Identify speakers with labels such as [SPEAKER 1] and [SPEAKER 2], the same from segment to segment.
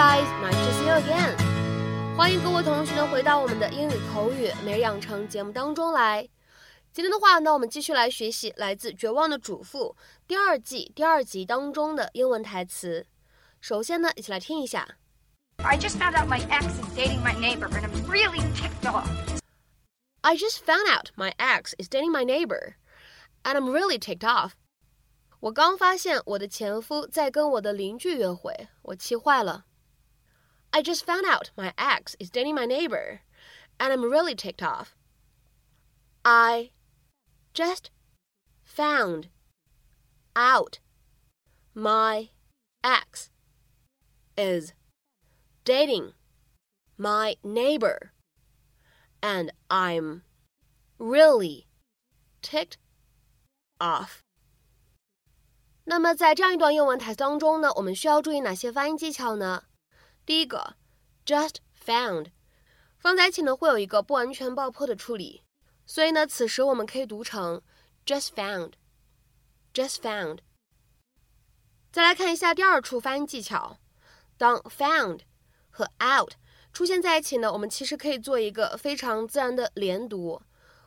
[SPEAKER 1] Guys, nice to see you again. 欢迎各位同学呢回到我们的英语口语每日养成节目当中来。今天的话呢，我们继续来学习来自《绝望的主妇》第二季第二集当中的英文台词。首先呢，一起来听一下。
[SPEAKER 2] I just found out my ex is dating my neighbor, and I'm really ticked off.
[SPEAKER 1] I just found out my ex is dating my neighbor, and I'm really ticked off. 我刚发现我的前夫在跟我的邻居约会，我气坏了。I just found out my ex is dating my neighbor, and I'm really ticked off. I just found out my ex is dating my neighbor, and I'm really ticked off. 那么在这样一段英文台词当中呢，我们需要注意哪些发音技巧呢？ 第一个，just found，放在一起呢会有一个不完全爆破的处理，所以呢，此时我们可以读成 just found，just found。再来看一下第二处发音技巧，当 found 和 out 出现在一起呢，我们其实可以做一个非常自然的连读，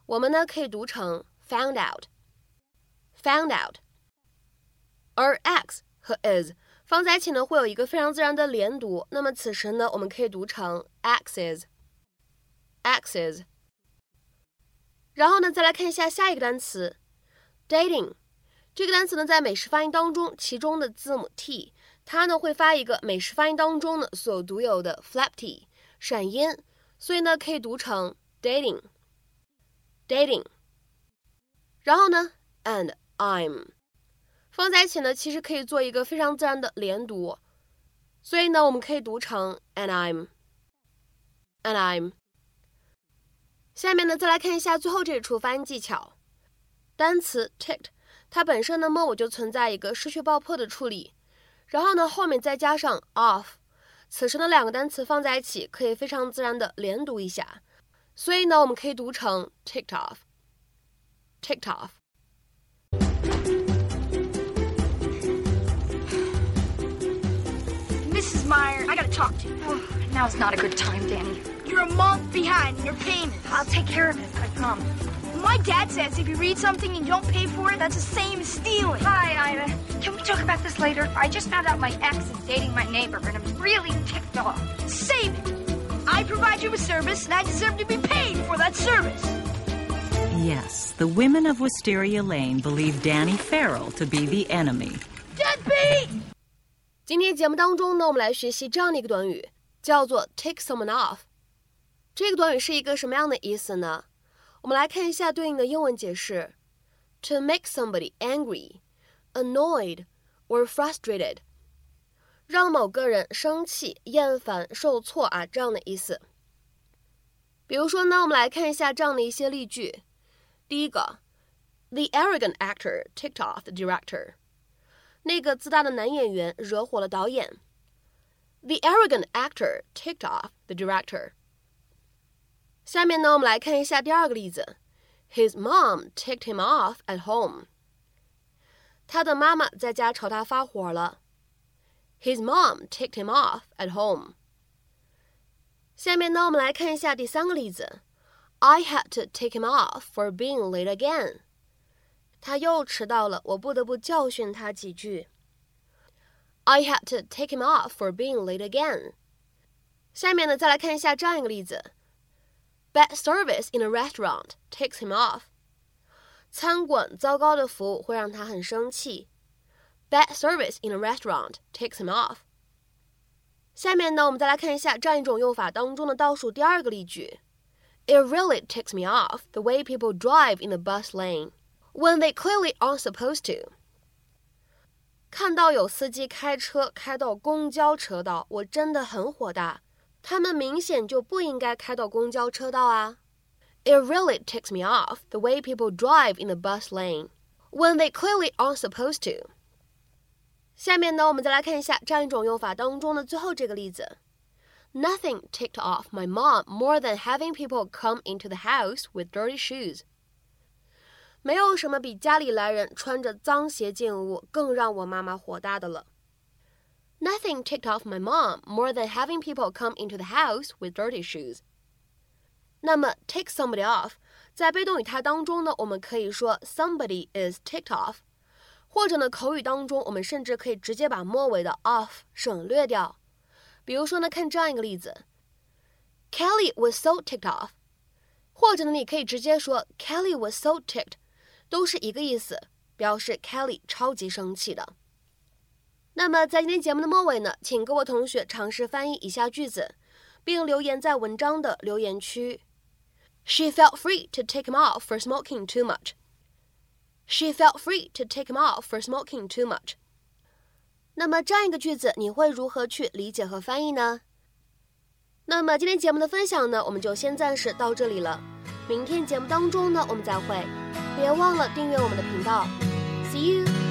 [SPEAKER 1] 我们呢可以读成 found out，found out。而 x 和 is 放在一起呢，会有一个非常自然的连读。那么此时呢，我们可以读成 axes，axes。然后呢，再来看一下下一个单词，dating。这个单词呢，在美式发音当中，其中的字母 t，它呢会发一个美式发音当中呢所独有的 flap t 闪音，所以呢可以读成 dating，dating。然后呢，and I'm。放在一起呢，其实可以做一个非常自然的连读，所以呢，我们可以读成 and I'm，and I'm。下面呢，再来看一下最后这一处发音技巧。单词 ticked，它本身呢，么我就存在一个失去爆破的处理，然后呢，后面再加上 off，此时呢，两个单词放在一起，可以非常自然的连读一下，所以呢，我们可以读成 ticked off，ticked off。
[SPEAKER 2] Meyer, I gotta talk to you. Oh, now's not a good time, Danny.
[SPEAKER 3] You're a month behind in your payments.
[SPEAKER 2] I'll take care of it. I promise.
[SPEAKER 3] My dad says if you read something and don't pay for it, that's the same as stealing.
[SPEAKER 2] Hi, Ida. Can we talk about this later? I just found out my ex is dating my neighbor, and I'm really ticked off.
[SPEAKER 3] Save it. I provide you with service, and I deserve to be paid for that service.
[SPEAKER 4] Yes, the women of Wisteria Lane believe Danny Farrell to be the enemy.
[SPEAKER 3] Deadbeat!
[SPEAKER 1] 今天节目当中呢，我们来学习这样的一个短语，叫做 take someone off。这个短语是一个什么样的意思呢？我们来看一下对应的英文解释：to make somebody angry, annoyed or frustrated，让某个人生气、厌烦、受挫啊这样的意思。比如说呢，我们来看一下这样的一些例句。第一个，The arrogant actor ticked off the director。那个自大的男演员惹火了导演。The arrogant actor ticked off the director. 下面呢，我们来看一下第二个例子。His mom ticked him off at home. 他的妈妈在家朝他发火了。His mom ticked him off at home. 下面呢，我们来看一下第三个例子。I had to take him off for being late again. 他又迟到了，我不得不教训他几句。I had to take him off for being late again。下面呢，再来看一下这样一个例子：Bad service in a restaurant takes him off。餐馆糟糕的服务会让他很生气。Bad service in a restaurant takes him off。下面呢，我们再来看一下这样一种用法当中的倒数第二个例句：It really takes me off the way people drive in the bus lane。 when they clearly aren't supposed to。看到有司机开车开到公交车道，我真的很火大。他们明显就不应该开到公交车道啊！It really ticks me off the way people drive in the bus lane when they clearly aren't supposed to。下面呢，我们再来看一下这样一种用法当中的最后这个例子：Nothing ticked off my mom more than having people come into the house with dirty shoes。 没有什么比家里来人穿着脏鞋进屋更让我妈妈火大的了。Nothing ticked off my mom more than having people come into the house with dirty shoes. 那么 take somebody off，在被动语态当中呢，我们可以说 somebody is ticked off，或者呢口语当中，我们甚至可以直接把末尾的 off 省略掉。比如说呢，看这样一个例子，Kelly was so ticked off，或者呢，你可以直接说 Kelly was so ticked，都是一个意思，表示 Kelly 超级生气的。那么在今天节目的末尾呢，请各位同学尝试翻译以下句子，并留言在文章的留言区。She felt free to take him off for smoking too much. She felt free to take him off for smoking too much. 那么这样一个句子，你会如何去理解和翻译呢？那么今天节目的分享呢，我们就先暂时到这里了。明天节目当中呢，我们再会。别忘了订阅我们的频道。See you.